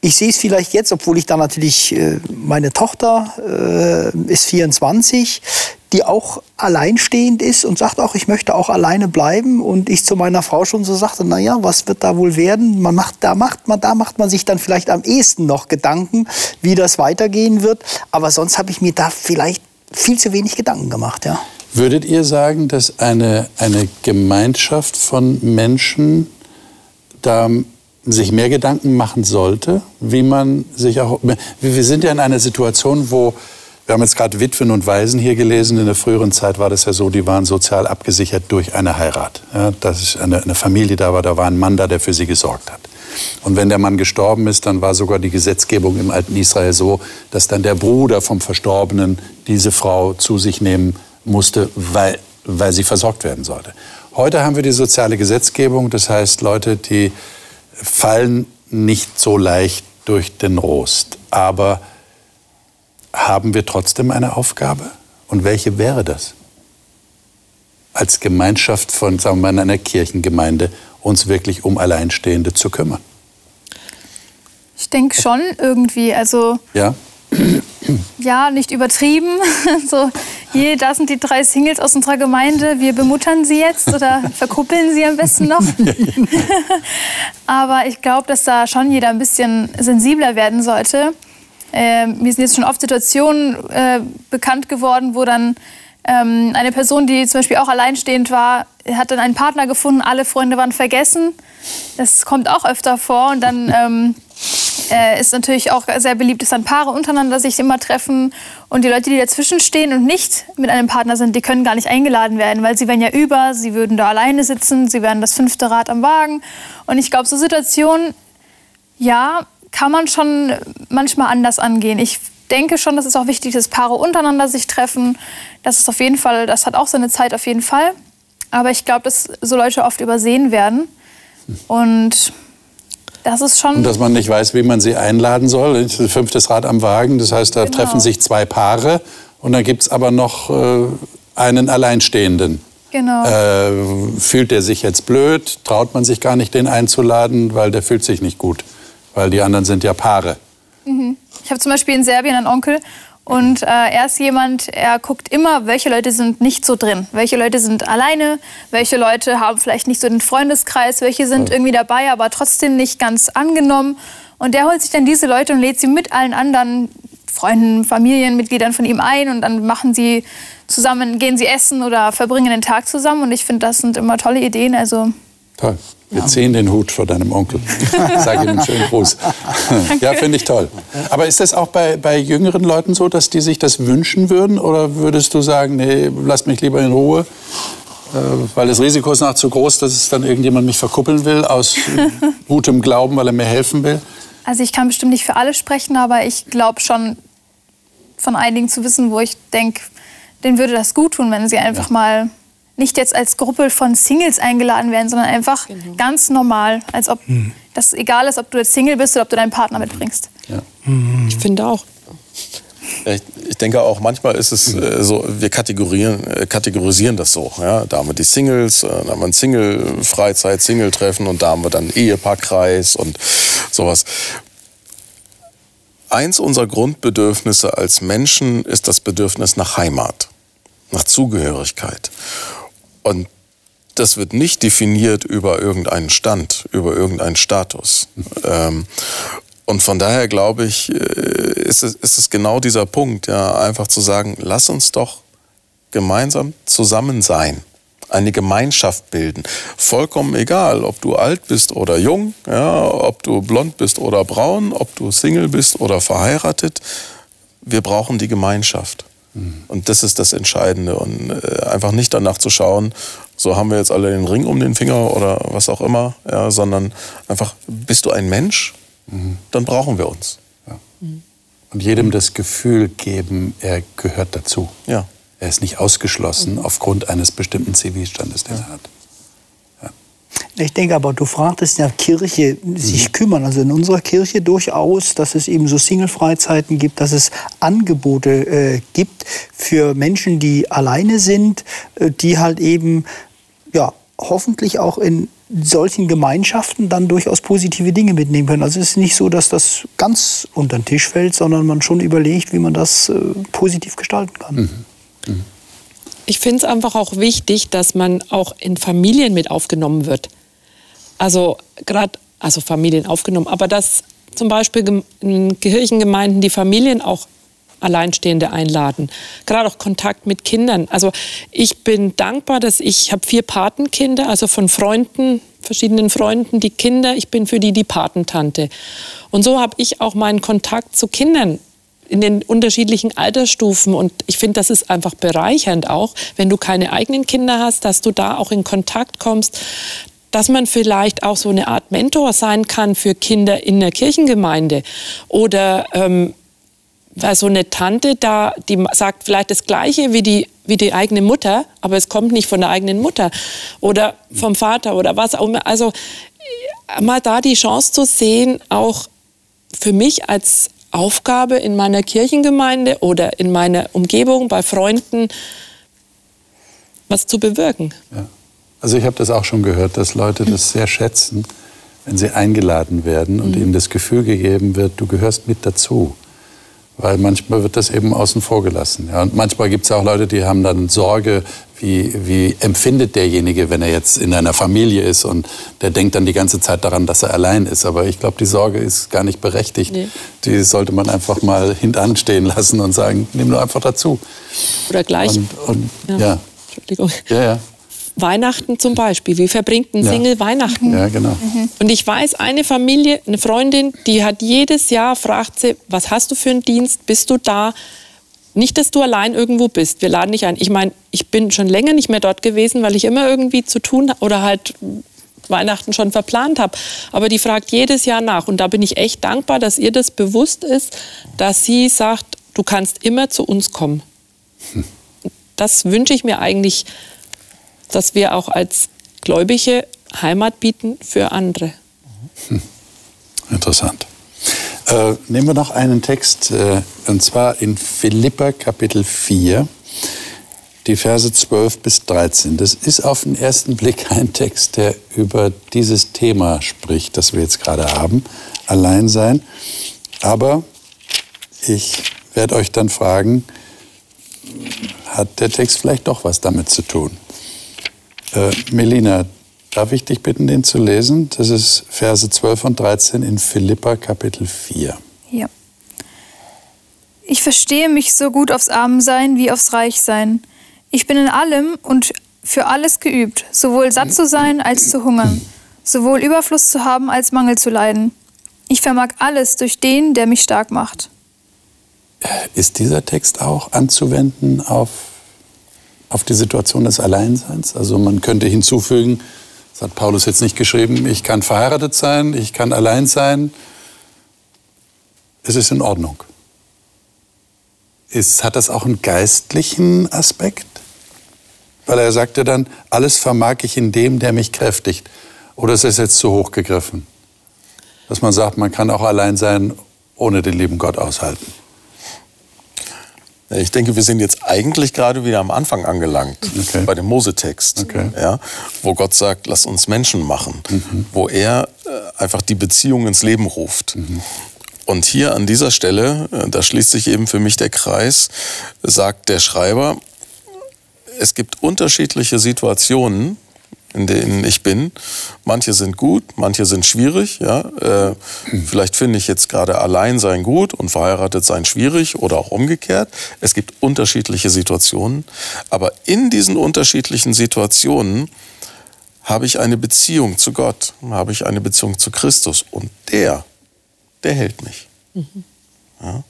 S4: ich sehe es vielleicht jetzt, obwohl ich da natürlich, äh, meine Tochter äh, ist 24, die auch alleinstehend ist und sagt auch, ich möchte auch alleine bleiben. Und ich zu meiner Frau schon so sagte, naja, was wird da wohl werden? Man macht, da, macht man, da macht man sich dann vielleicht am ehesten noch Gedanken, wie das weitergehen wird. Aber sonst habe ich mir da vielleicht viel zu wenig Gedanken gemacht, ja.
S2: Würdet ihr sagen, dass eine, eine Gemeinschaft von Menschen da sich mehr Gedanken machen sollte, wie man sich auch. Wir sind ja in einer Situation, wo wir haben jetzt gerade Witwen und Waisen hier gelesen. In der früheren Zeit war das ja so, die waren sozial abgesichert durch eine Heirat. Ja, dass ist eine, eine Familie da war, da war ein Mann da, der für sie gesorgt hat. Und wenn der Mann gestorben ist, dann war sogar die Gesetzgebung im alten Israel so, dass dann der Bruder vom Verstorbenen diese Frau zu sich nehmen musste, weil, weil sie versorgt werden sollte. Heute haben wir die soziale Gesetzgebung, das heißt Leute, die fallen nicht so leicht durch den Rost. Aber haben wir trotzdem eine Aufgabe? Und welche wäre das? Als Gemeinschaft von, sagen wir mal, einer Kirchengemeinde uns wirklich um Alleinstehende zu kümmern.
S6: Ich denke schon irgendwie. Also
S2: Ja? [clears throat]
S6: ja, nicht übertrieben. [laughs] so, je, da sind die drei Singles aus unserer Gemeinde, wir bemuttern sie jetzt oder [laughs] verkuppeln sie am besten noch. [laughs] [laughs] Aber ich glaube, dass da schon jeder ein bisschen sensibler werden sollte. Ähm, mir sind jetzt schon oft Situationen äh, bekannt geworden, wo dann ähm, eine Person, die zum Beispiel auch alleinstehend war, hat dann einen Partner gefunden, alle Freunde waren vergessen. Das kommt auch öfter vor und dann ähm, äh, ist natürlich auch sehr beliebt, dass dann Paare untereinander sich immer treffen und die Leute, die dazwischen stehen und nicht mit einem Partner sind, die können gar nicht eingeladen werden, weil sie wären ja über, sie würden da alleine sitzen, sie wären das fünfte Rad am Wagen und ich glaube, so Situationen, ja, kann man schon manchmal anders angehen. Ich denke schon, dass es auch wichtig ist, dass Paare untereinander sich treffen. Das ist auf jeden Fall, das hat auch seine Zeit auf jeden Fall. Aber ich glaube, dass so Leute oft übersehen werden. Und das ist schon.
S2: Und dass man nicht weiß, wie man sie einladen soll. Fünftes Rad am Wagen, das heißt, da
S6: Genau.
S2: treffen sich zwei Paare und dann gibt es aber noch äh, einen Alleinstehenden.
S6: genau.
S2: Äh, fühlt der sich jetzt blöd? Traut man sich gar nicht, den einzuladen, weil der fühlt sich nicht gut. Weil die anderen sind ja Paare.
S6: Ich habe zum Beispiel in Serbien einen Onkel und äh, er ist jemand, er guckt immer, welche Leute sind nicht so drin. Welche Leute sind alleine, welche Leute haben vielleicht nicht so den Freundeskreis, welche sind irgendwie dabei, aber trotzdem nicht ganz angenommen. Und der holt sich dann diese Leute und lädt sie mit allen anderen Freunden, Familienmitgliedern von ihm ein und dann machen sie zusammen, gehen sie essen oder verbringen den Tag zusammen. Und ich finde, das sind immer tolle Ideen. Also
S2: Toll. Wir ziehen den Hut vor deinem Onkel. [laughs] Sag ihm einen schönen Gruß. ja, finde ich toll. Aber ist das auch bei, bei jüngeren Leuten so, dass die sich das wünschen würden? Oder würdest du sagen, nee, lass mich lieber in Ruhe? Äh, weil das Risiko ist nach zu groß, dass es dann irgendjemand mich verkuppeln will, aus [laughs] gutem Glauben, weil er mir helfen will.
S6: Also ich kann bestimmt nicht für alle sprechen, aber ich glaube schon von einigen zu wissen, wo ich denke, denen würde das gut tun, wenn sie einfach mal nicht jetzt als Gruppe von Singles eingeladen werden, sondern einfach ganz normal, als ob das egal ist, ob du jetzt Single bist oder ob du deinen Partner mitbringst.
S2: Ja.
S3: Ich finde auch.
S5: Ja, Ich, ich denke auch, manchmal ist es äh, so, wir kategorisieren, äh, kategorisieren das so. Ja? Da haben wir die Singles, äh, da haben wir ein Single-Freizeit, Single-Treffen und da haben wir dann Ehepaarkreis und sowas. Eins unserer Grundbedürfnisse als Menschen ist das Bedürfnis nach Heimat, nach Zugehörigkeit. Und das wird nicht definiert über irgendeinen Stand, über irgendeinen Status. Ähm, und von daher glaube ich, äh, ist es, ist es genau dieser Punkt, ja, einfach zu sagen, lass uns doch gemeinsam zusammen sein, eine Gemeinschaft bilden. Vollkommen egal, ob du alt bist oder jung, ja, ob du blond bist oder braun, ob du Single bist oder verheiratet. Wir brauchen die Gemeinschaft. Und das ist das Entscheidende. Und äh, einfach nicht danach zu schauen, so haben wir jetzt alle den Ring um den Finger oder was auch immer, ja, sondern einfach, bist du ein Mensch? Dann brauchen wir uns.
S2: Und jedem das Gefühl geben, er gehört dazu.
S5: Ja.
S2: Er ist nicht ausgeschlossen aufgrund eines bestimmten Zivilstandes, den er hat.
S4: Ich denke aber, du fragtest ja Kirche sich kümmern. Also in unserer Kirche durchaus, dass es eben so Single-Freizeiten gibt, dass es Angebote äh, gibt für Menschen, die alleine sind, äh, die halt eben ja hoffentlich auch in solchen Gemeinschaften dann durchaus positive Dinge mitnehmen können. Also es ist nicht so, dass das ganz unter den Tisch fällt, sondern man schon überlegt, wie man das äh, positiv gestalten kann.
S3: Ich finde es einfach auch wichtig, dass man auch in Familien mit aufgenommen wird. Also gerade, also Familien aufgenommen, aber dass zum Beispiel in Kirchengemeinden die Familien auch Alleinstehende einladen. Gerade auch Kontakt mit Kindern. Also ich bin dankbar, dass ich, ich habe vier Patenkinder, also von Freunden, verschiedenen Freunden, die Kinder. Ich bin für die die Patentante. Und so habe ich auch meinen Kontakt zu Kindern in den unterschiedlichen Altersstufen. Und ich finde, das ist einfach bereichernd auch, wenn du keine eigenen Kinder hast, dass du da auch in Kontakt kommst, dass man vielleicht auch so eine Art Mentor sein kann für Kinder in der Kirchengemeinde. Oder ähm, weil so eine Tante da, die sagt vielleicht das Gleiche wie die, wie die eigene Mutter, aber es kommt nicht von der eigenen Mutter oder vom Vater oder was auch immer. Also äh, mal da die Chance zu sehen, auch für mich als Aufgabe in meiner Kirchengemeinde oder in meiner Umgebung bei Freunden was zu bewirken.
S2: Ja. Also ich habe das auch schon gehört, dass Leute das sehr schätzen, wenn sie eingeladen werden und mhm. ihnen das Gefühl gegeben wird, du gehörst mit dazu. Weil manchmal wird das eben außen vor gelassen. Ja, und manchmal gibt es auch Leute, die haben dann Sorge, wie, wie empfindet derjenige, wenn er jetzt in einer Familie ist und der denkt dann die ganze Zeit daran, dass er allein ist. Aber ich glaube, die Sorge ist gar nicht berechtigt. Nee. Die sollte man einfach mal hintanstehen lassen und sagen, nimm nur einfach dazu.
S3: Oder gleich.
S2: Und, und, ja. ja.
S3: Entschuldigung.
S2: Ja, ja.
S3: Weihnachten zum Beispiel. Wie verbringt ein Single ja. Weihnachten?
S2: Ja, genau.
S3: Mhm. Und ich weiß, eine Familie, eine Freundin, die hat jedes Jahr, fragt sie, was hast du für einen Dienst? Bist du da? Nicht, dass du allein irgendwo bist. Wir laden dich ein. Ich meine, ich bin schon länger nicht mehr dort gewesen, weil ich immer irgendwie zu tun oder halt Weihnachten schon verplant habe. Aber die fragt jedes Jahr nach. Und da bin ich echt dankbar, dass ihr das bewusst ist, dass sie sagt, du kannst immer zu uns kommen. Hm. Das wünsche ich mir eigentlich dass wir auch als Gläubige Heimat bieten für andere.
S2: Hm. Interessant. Äh, nehmen wir noch einen Text, äh, und zwar in Philippa Kapitel 4, die Verse 12 bis 13. Das ist auf den ersten Blick [laughs] ein Text, der über dieses Thema spricht, das wir jetzt gerade haben, Alleinsein. Aber ich werde euch dann fragen, hat der Text vielleicht doch was damit zu tun? Äh, Melina, darf ich dich bitten, den zu lesen? Das ist Verse 12 und 13 in Philippa Kapitel 4.
S6: Ja. Ich verstehe mich so gut aufs Armsein wie aufs Reichsein. Ich bin in allem und für alles geübt, sowohl satt zu sein als zu hungern, sowohl Überfluss zu haben als Mangel zu leiden. Ich vermag alles durch den, der mich stark macht.
S2: Ist dieser Text auch anzuwenden auf auf die Situation des Alleinseins. Also man könnte hinzufügen, das hat Paulus jetzt nicht geschrieben, ich kann verheiratet sein, ich kann allein sein. Es ist in Ordnung. Ist, hat das auch einen geistlichen Aspekt? Weil er sagte dann, alles vermag ich in dem, der mich kräftigt. Oder ist es jetzt zu hoch gegriffen? Dass man sagt, man kann auch allein sein, ohne den lieben Gott aushalten.
S5: Ich denke, wir sind jetzt eigentlich gerade wieder am Anfang angelangt, okay. bei dem Mosetext, okay. ja, wo Gott sagt, lass uns Menschen machen, mhm. wo er äh, einfach die Beziehung ins Leben ruft. Mhm. Und hier an dieser Stelle, äh, da schließt sich eben für mich der Kreis, sagt der Schreiber, es gibt unterschiedliche Situationen, in denen ich bin. Manche sind gut, manche sind schwierig. Ja? Äh, vielleicht finde ich jetzt gerade allein sein gut und verheiratet sein schwierig oder auch umgekehrt. Es gibt unterschiedliche Situationen. Aber in diesen unterschiedlichen Situationen habe ich eine Beziehung zu Gott, habe ich eine Beziehung zu Christus. Und der, der hält mich. Mhm. Ja?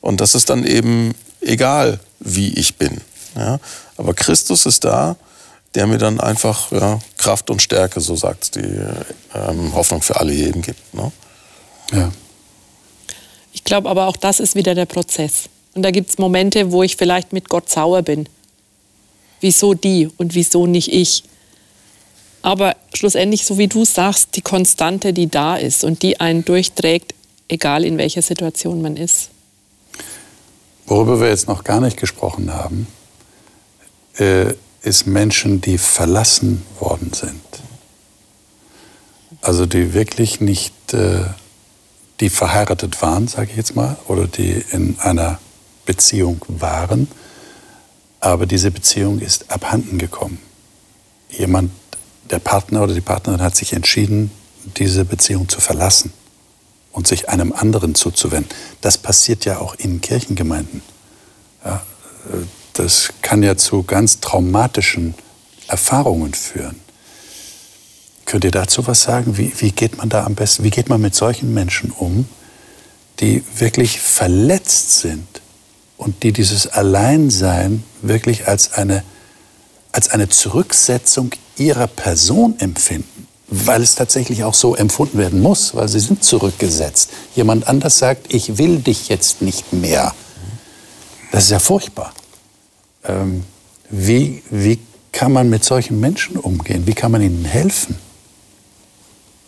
S5: Und das ist dann eben egal, wie ich bin. Ja? Aber Christus ist da der mir dann einfach ja, Kraft und Stärke, so sagt die ähm, Hoffnung für alle jeden gibt. Ne?
S2: Ja.
S3: Ich glaube aber auch das ist wieder der Prozess. Und da gibt es Momente, wo ich vielleicht mit Gott sauer bin. Wieso die und wieso nicht ich? Aber schlussendlich, so wie du sagst, die Konstante, die da ist und die einen durchträgt, egal in welcher Situation man ist.
S2: Worüber wir jetzt noch gar nicht gesprochen haben, äh, ist Menschen, die verlassen worden sind. Also die wirklich nicht, äh, die verheiratet waren, sage ich jetzt mal, oder die in einer Beziehung waren, aber diese Beziehung ist abhanden gekommen. Jemand, der Partner oder die Partnerin hat sich entschieden, diese Beziehung zu verlassen und sich einem anderen zuzuwenden. Das passiert ja auch in Kirchengemeinden. Ja, äh, das kann ja zu ganz traumatischen Erfahrungen führen. Könnt ihr dazu was sagen? Wie, wie geht man da am besten, wie geht man mit solchen Menschen um, die wirklich verletzt sind und die dieses Alleinsein wirklich als eine, als eine Zurücksetzung ihrer Person empfinden? Weil es tatsächlich auch so empfunden werden muss, weil sie sind zurückgesetzt. Jemand anders sagt, ich will dich jetzt nicht mehr. Das ist ja furchtbar. Ähm, wie, wie kann man mit solchen Menschen umgehen? Wie kann man ihnen helfen?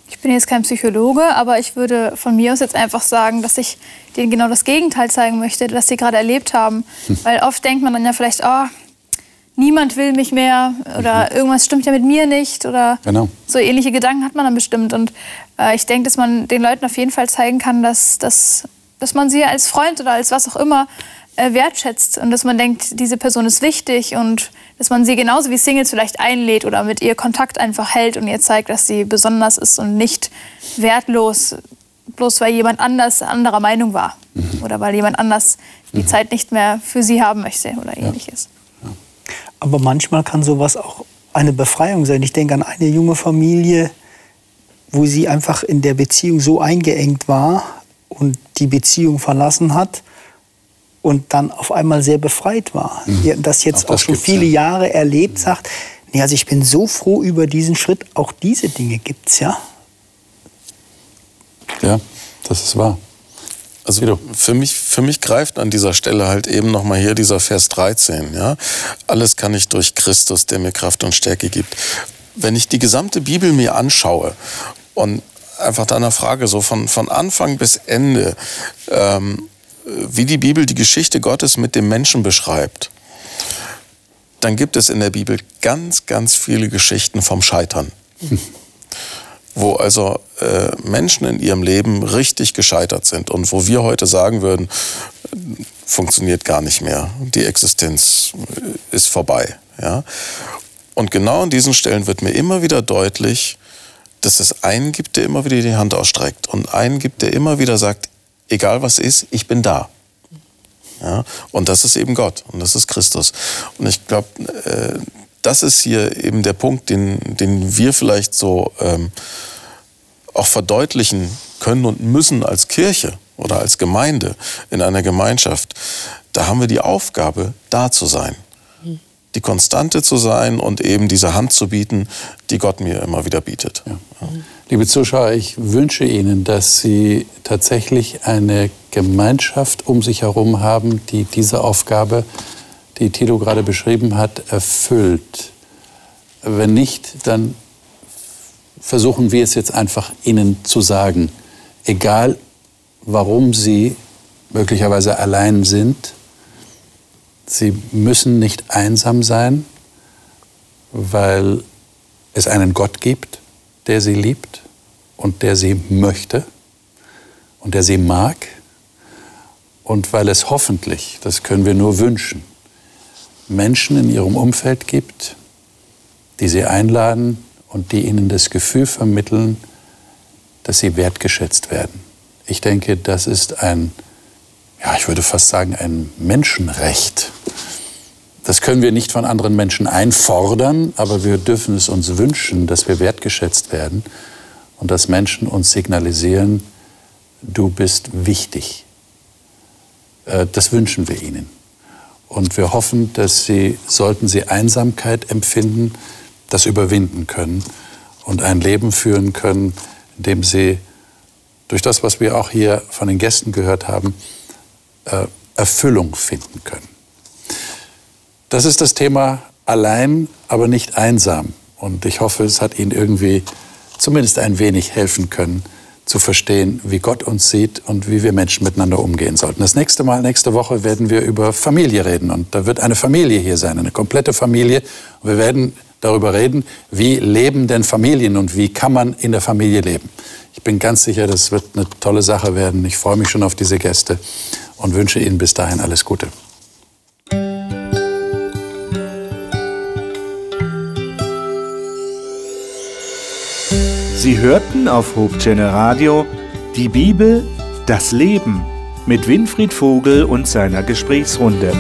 S6: Ich bin jetzt kein Psychologe, aber ich würde von mir aus jetzt einfach sagen, dass ich denen genau das Gegenteil zeigen möchte, das sie gerade erlebt haben. Hm. Weil oft denkt man dann ja vielleicht, oh, niemand will mich mehr oder mhm. irgendwas stimmt ja mit mir nicht oder genau. so ähnliche Gedanken hat man dann bestimmt. Und äh, ich denke, dass man den Leuten auf jeden Fall zeigen kann, dass, dass, dass man sie als Freund oder als was auch immer wertschätzt und dass man denkt, diese Person ist wichtig und dass man sie genauso wie Singles vielleicht einlädt oder mit ihr Kontakt einfach hält und ihr zeigt, dass sie besonders ist und nicht wertlos, bloß weil jemand anders anderer Meinung war mhm. oder weil jemand anders die mhm. Zeit nicht mehr für sie haben möchte oder ähnliches. Ja.
S4: Aber manchmal kann sowas auch eine Befreiung sein. Ich denke an eine junge Familie, wo sie einfach in der Beziehung so eingeengt war und die Beziehung verlassen hat und dann auf einmal sehr befreit war. Mhm. Das jetzt auch, das auch schon viele ja. Jahre erlebt, sagt, nee, also ich bin so froh über diesen Schritt. Auch diese Dinge gibt es ja.
S2: Ja, das ist wahr.
S5: Also für mich, für mich greift an dieser Stelle halt eben nochmal hier dieser Vers 13. Ja? Alles kann ich durch Christus, der mir Kraft und Stärke gibt. Wenn ich die gesamte Bibel mir anschaue und einfach deiner Frage so von, von Anfang bis Ende, ähm, wie die Bibel die Geschichte Gottes mit dem Menschen beschreibt, dann gibt es in der Bibel ganz, ganz viele Geschichten vom Scheitern. wo also äh, Menschen in ihrem Leben richtig gescheitert sind und wo wir heute sagen würden, funktioniert gar nicht mehr, die Existenz äh, ist vorbei. Ja? Und genau an diesen Stellen wird mir immer wieder deutlich, dass es einen gibt, der immer wieder die Hand ausstreckt und einen gibt, der immer wieder sagt, egal was ist, ich bin da. Ja? Und das ist eben Gott und das ist Christus. Und ich glaube, äh, das ist hier eben der Punkt, den, den wir vielleicht so ähm, auch verdeutlichen können und müssen als Kirche oder als Gemeinde in einer Gemeinschaft. Da haben wir die Aufgabe, da zu sein. Die Konstante zu sein und eben diese Hand zu bieten, die Gott mir immer wieder bietet. Ja.
S2: Liebe Zuschauer, ich wünsche Ihnen, dass Sie tatsächlich eine Gemeinschaft um sich herum haben, die diese Aufgabe die Tilo gerade beschrieben hat, erfüllt. Wenn nicht, dann versuchen wir es jetzt einfach Ihnen zu sagen. Egal, warum Sie möglicherweise allein sind, Sie müssen nicht einsam sein, weil es einen Gott gibt, der Sie liebt und der Sie möchte und der Sie mag und weil es hoffentlich, das können wir nur wünschen, Menschen in ihrem Umfeld gibt, die sie einladen und die ihnen das Gefühl vermitteln, dass sie wertgeschätzt werden. Ich denke, das ist ein, ja, ich würde fast sagen, ein Menschenrecht. Das können wir nicht von anderen Menschen einfordern, aber wir dürfen es uns wünschen, dass wir wertgeschätzt werden und dass Menschen uns signalisieren, du bist wichtig. Äh, das wünschen wir ihnen. Und wir hoffen, dass Sie, sollten Sie Einsamkeit empfinden, das überwinden können und ein Leben führen können, in dem Sie durch das, was wir auch hier von den Gästen gehört haben, äh, Erfüllung finden können. Das ist das Thema allein, aber nicht einsam. Und ich hoffe, es hat Ihnen irgendwie zumindest ein wenig helfen können, zu verstehen, wie Gott uns sieht und wie wir Menschen miteinander umgehen sollten. Das nächste Mal, nächste Woche werden wir über Familie reden und da wird eine Familie hier sein, eine komplette Familie. Und wir werden darüber reden, wie leben denn Familien und wie kann man in der Familie leben. Ich bin ganz sicher, das wird eine tolle Sache werden. Ich freue mich schon auf diese Gäste und wünsche Ihnen bis dahin alles Gute.
S1: Sie hörten auf Hope Channel Radio die Bibel, das Leben mit Winfried Vogel und seiner Gesprächsrunde.